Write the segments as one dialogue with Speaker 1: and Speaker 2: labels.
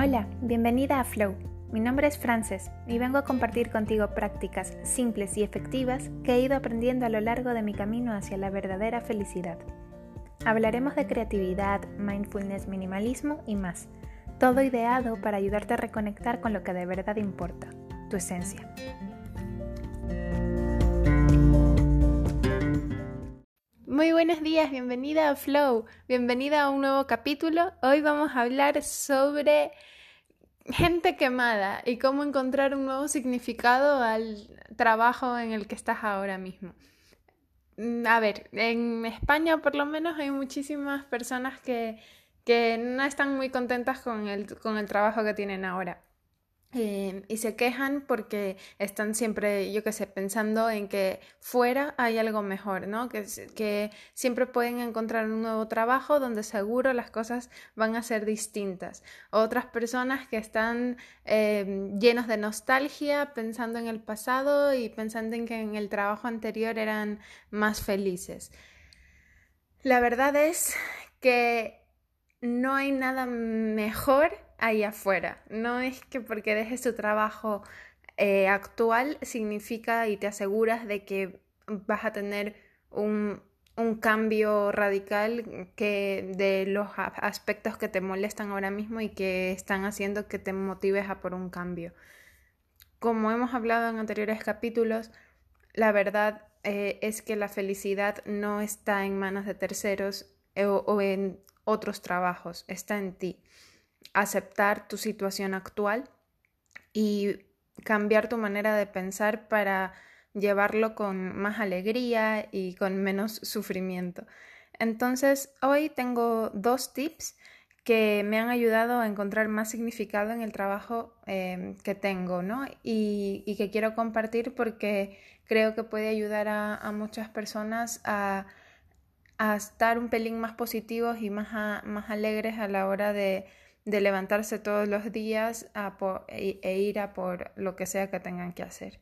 Speaker 1: Hola, bienvenida a Flow. Mi nombre es Frances y vengo a compartir contigo prácticas simples y efectivas que he ido aprendiendo a lo largo de mi camino hacia la verdadera felicidad. Hablaremos de creatividad, mindfulness, minimalismo y más. Todo ideado para ayudarte a reconectar con lo que de verdad importa, tu esencia. Muy buenos días, bienvenida a Flow, bienvenida a un nuevo capítulo. Hoy vamos a hablar sobre gente quemada y cómo encontrar un nuevo significado al trabajo en el que estás ahora mismo. Mm, a ver, en España por lo menos hay muchísimas personas que, que no están muy contentas con el, con el trabajo que tienen ahora. Eh, y se quejan porque están siempre, yo qué sé, pensando en que fuera hay algo mejor, ¿no? Que, que siempre pueden encontrar un nuevo trabajo donde seguro las cosas van a ser distintas. Otras personas que están eh, llenos de nostalgia, pensando en el pasado y pensando en que en el trabajo anterior eran más felices. La verdad es que no hay nada mejor ahí afuera. No es que porque dejes tu trabajo eh, actual significa y te aseguras de que vas a tener un, un cambio radical que de los aspectos que te molestan ahora mismo y que están haciendo que te motives a por un cambio. Como hemos hablado en anteriores capítulos, la verdad eh, es que la felicidad no está en manos de terceros eh, o en otros trabajos, está en ti aceptar tu situación actual y cambiar tu manera de pensar para llevarlo con más alegría y con menos sufrimiento. Entonces, hoy tengo dos tips que me han ayudado a encontrar más significado en el trabajo em, que tengo, ¿no? Y, que quiero compartir porque creo que puede ayudar a, muchas personas a, estar un pelín más positivos y más, más alegres a la hora de, de levantarse todos los días e, e, ir a por lo que sea que tengan que hacer.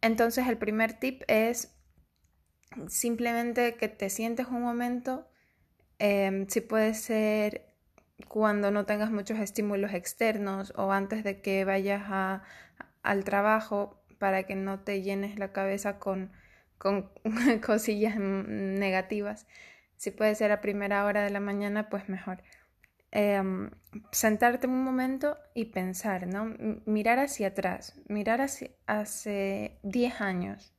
Speaker 1: Entonces el primer tip es simplemente que te sientes un momento, em, si puede ser cuando no tengas muchos estímulos externos o antes de que vayas a, al trabajo para que no te llenes la cabeza con cosillas negativas. Si puede ser a primera hora de la mañana, pues mejor. Em, sentarte un momento y pensar, ¿no? Mirar hacia atrás, mirar hacia, hace 10 años.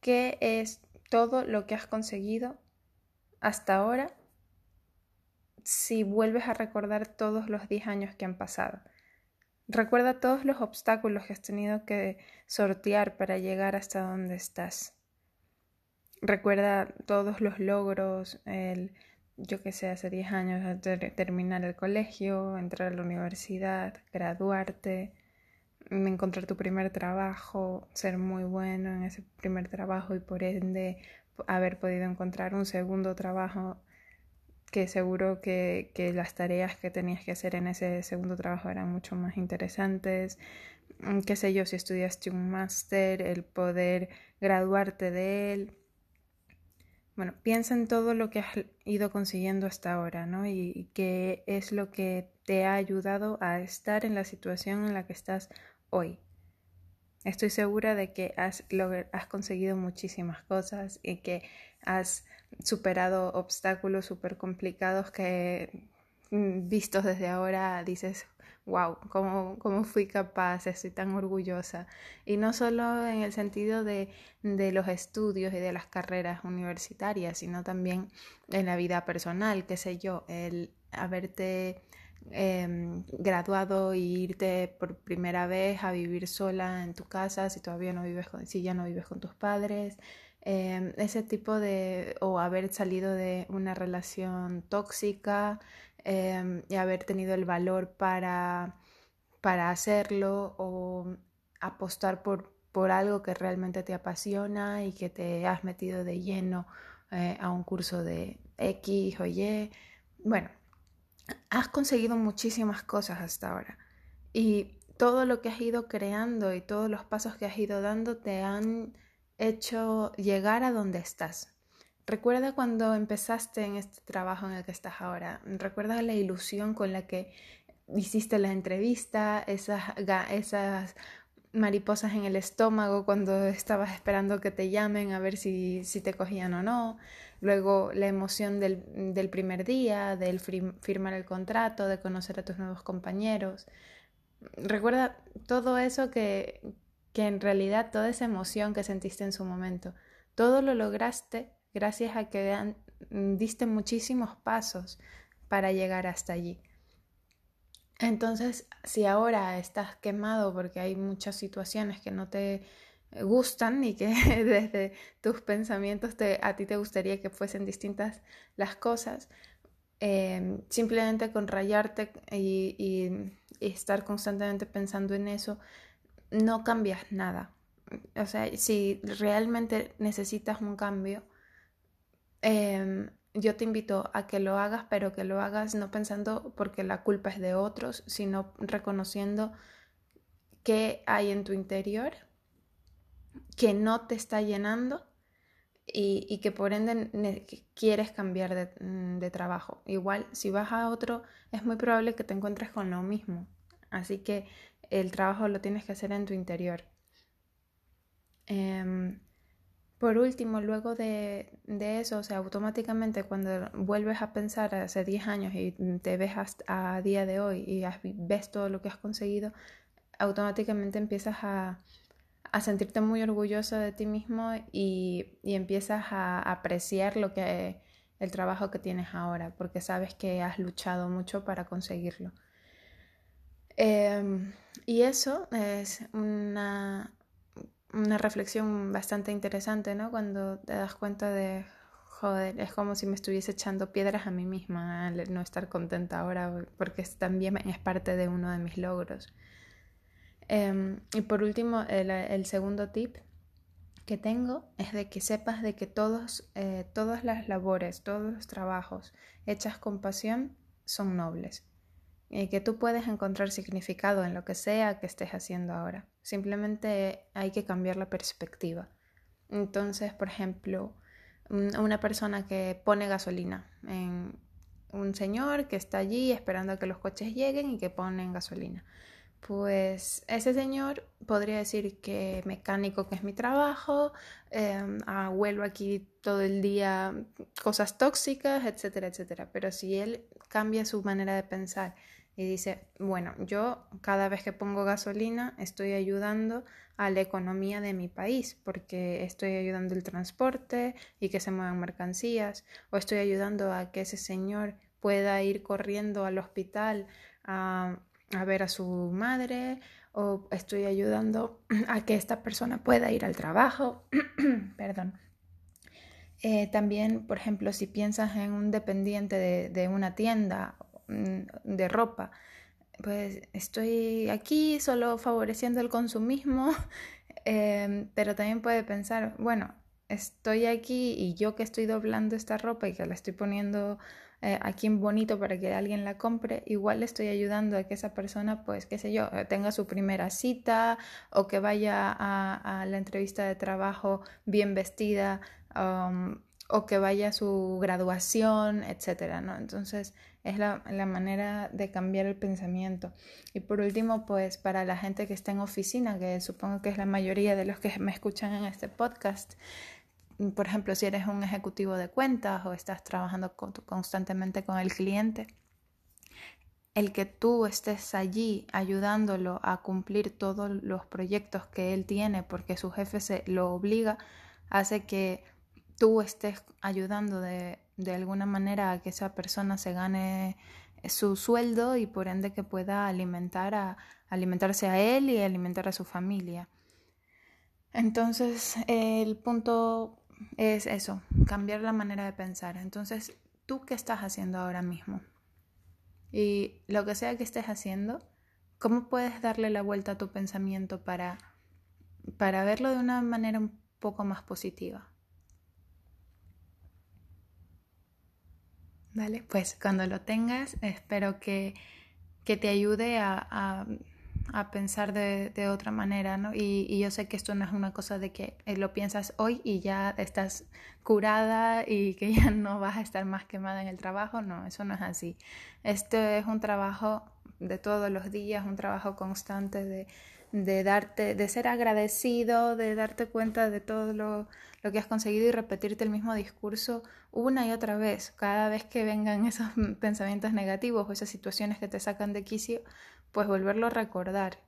Speaker 1: ¿Qué es todo lo que has conseguido hasta ahora si vuelves a recordar todos los 10 años que han pasado? Recuerda todos los obstáculos que has tenido que sortear para llegar hasta donde estás. Recuerda todos los logros, el yo que sé, hace 10 años, terminar el colegio, entrar a la universidad, graduarte, encontrar tu primer trabajo, ser muy bueno en ese primer trabajo y por ende haber podido encontrar un segundo trabajo que seguro que, que las tareas que tenías que hacer en ese segundo trabajo eran mucho más interesantes, mm, qué sé yo, si estudiaste un máster, el poder graduarte de él bueno, piensa en todo lo que has ido consiguiendo hasta ahora, ¿no? Y, qué es lo que te ha ayudado a estar en la situación en la que estás hoy. Estoy segura de que has, has conseguido muchísimas cosas y que has superado obstáculos súper complicados que mm, vistos desde ahora dices, wow, ¿cómo, cómo fui capaz, estoy tan orgullosa. Y no solo en el sentido de, de los estudios y de las carreras universitarias, sino también en la vida personal, qué sé yo, el haberte eh, graduado e irte por primera vez a vivir sola en tu casa, si todavía no vives con, si ya no vives con tus padres, em, ese tipo de, o haber salido de una relación tóxica, Em, y haber tenido el valor para, para hacerlo o apostar por, por algo que realmente te apasiona y que te has metido de lleno eh, a un curso de X o Y. Bueno, has conseguido muchísimas cosas hasta ahora y todo lo que has ido creando y todos los pasos que has ido dando te han hecho llegar a donde estás. Recuerda cuando empezaste en este trabajo en el que estás ahora. Recuerda la ilusión con la que hiciste la entrevista, esas, esas mariposas en el estómago cuando estabas esperando que te llamen a ver si, si te cogían o no, luego la emoción del, del primer día, del firmar el contrato, de conocer a tus nuevos compañeros. Recuerda todo eso que, que en realidad toda esa emoción que sentiste en su momento, todo lo lograste gracias a que diste muchísimos pasos para llegar hasta allí. Entonces, si ahora estás quemado porque hay muchas situaciones que no te gustan y que desde tus pensamientos te, a ti te gustaría que fuesen distintas las cosas, em, simplemente con rayarte y, y, estar constantemente pensando en eso, no cambias nada. O sea, si realmente necesitas un cambio, eh, yo te invito a que lo hagas, pero que lo hagas no pensando porque la culpa es de otros, sino reconociendo qué hay en tu interior que no te está llenando y, que por ende quieres cambiar de, mm, de, trabajo. Igual, si vas a otro, es muy probable que te encuentres con lo mismo. Así que el trabajo lo tienes que hacer en tu interior. Eh, por último, luego de, eso, o sea, automáticamente cuando vuelves a pensar hace 10 años y te ves hasta a día de hoy y ves todo lo que has conseguido, automáticamente empiezas a, sentirte muy orgulloso de ti mismo y, empiezas a apreciar lo que el trabajo que tienes ahora, porque sabes que has luchado mucho para conseguirlo. Em, y eso es una, una reflexión bastante interesante, ¿no? Cuando te das cuenta de, joder, es como si me estuviese echando piedras a mí misma al no estar contenta ahora, porque también es parte de uno de mis logros. Em, y por último, el, segundo tip que tengo es de que sepas de que todos, eh, todas las labores, todos los trabajos hechas con pasión son nobles y que tú puedes encontrar significado en lo que sea que estés haciendo ahora. Simplemente hay que cambiar la perspectiva. Entonces, por ejemplo, una persona que pone gasolina en un señor que está allí esperando a que los coches lleguen y que ponen gasolina. Pues ese señor podría decir que mecánico que es mi trabajo, eh, vuelvo aquí todo el día cosas tóxicas, etcétera, etcétera. Pero si él cambia su manera de pensar y dice, bueno, yo cada vez que pongo gasolina estoy ayudando a la economía de mi país porque estoy ayudando el transporte y que se muevan mercancías o estoy ayudando a que ese señor pueda ir corriendo al hospital a, ver a su madre o estoy ayudando a que esta persona pueda ir al trabajo. Perdón. Eh, también, por ejemplo, si piensas en un dependiente de, de una tienda de ropa. Pues estoy aquí solo favoreciendo el consumismo, em, pero también puede pensar, bueno, estoy aquí y yo que estoy doblando esta ropa y que la estoy poniendo eh, aquí en bonito para que alguien la compre, igual estoy ayudando a que esa persona, pues, qué sé yo, eh, tenga su primera cita o que vaya a, la entrevista de trabajo bien vestida um, o que vaya a su graduación, etcétera, ¿no? Entonces, es la, manera de cambiar el pensamiento. Y por último, pues para la gente que está en oficina, que supongo que es la mayoría de los que me escuchan en este podcast, por ejemplo, si eres un ejecutivo de cuentas o estás trabajando constantemente con el cliente, el que tú estés allí ayudándolo a cumplir todos los proyectos que él tiene porque su jefe se lo obliga, hace que tú estés ayudando de, de alguna manera a que esa persona se gane su sueldo y por ende que pueda alimentar a, alimentarse a él y alimentar a su familia. Entonces, el punto es eso, cambiar la manera de pensar. Entonces, ¿tú qué estás haciendo ahora mismo? Y lo que sea que estés haciendo, ¿cómo puedes darle la vuelta a tu pensamiento para, para verlo de una manera un poco más positiva? Vale, pues cuando lo tengas, espero que, te ayude a, a pensar de, de otra manera, ¿no? Y, y, yo sé que esto no es una cosa de que eh, lo piensas hoy y ya estás curada y que ya no vas a estar más quemada en el trabajo, no, eso no es así. Este es un trabajo de todos los días, un trabajo constante de, de darte, de ser agradecido, de darte cuenta de todo lo, lo que has conseguido y repetirte el mismo discurso una y otra vez. Cada vez que vengan esos pensamientos negativos o esas situaciones que te sacan de quicio, pues volverlo a recordar.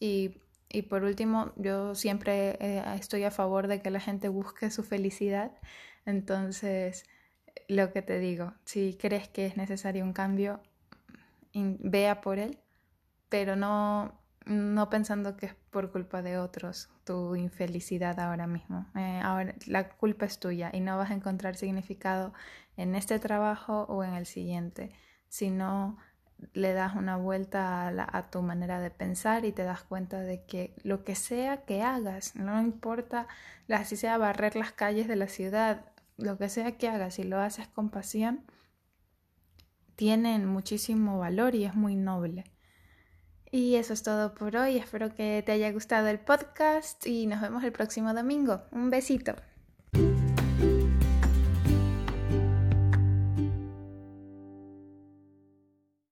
Speaker 1: Y, y por último, yo siempre eh, estoy a favor de que la gente busque su felicidad. Entonces, lo que te digo, si crees que es necesario un cambio, vea por él, pero no, no pensando que es por culpa de otros tu infelicidad ahora mismo. Eh, ahora, la culpa es tuya y no vas a encontrar significado en este trabajo o en el siguiente, sino le das una vuelta a, a, tu manera de pensar y te das cuenta de que lo que sea que hagas, no importa si sea barrer las calles de la ciudad, lo que sea que hagas, si lo haces con pasión, tienen muchísimo valor y es muy noble. Y eso es todo por hoy. Espero que te haya gustado el podcast y nos vemos el próximo domingo. Un besito.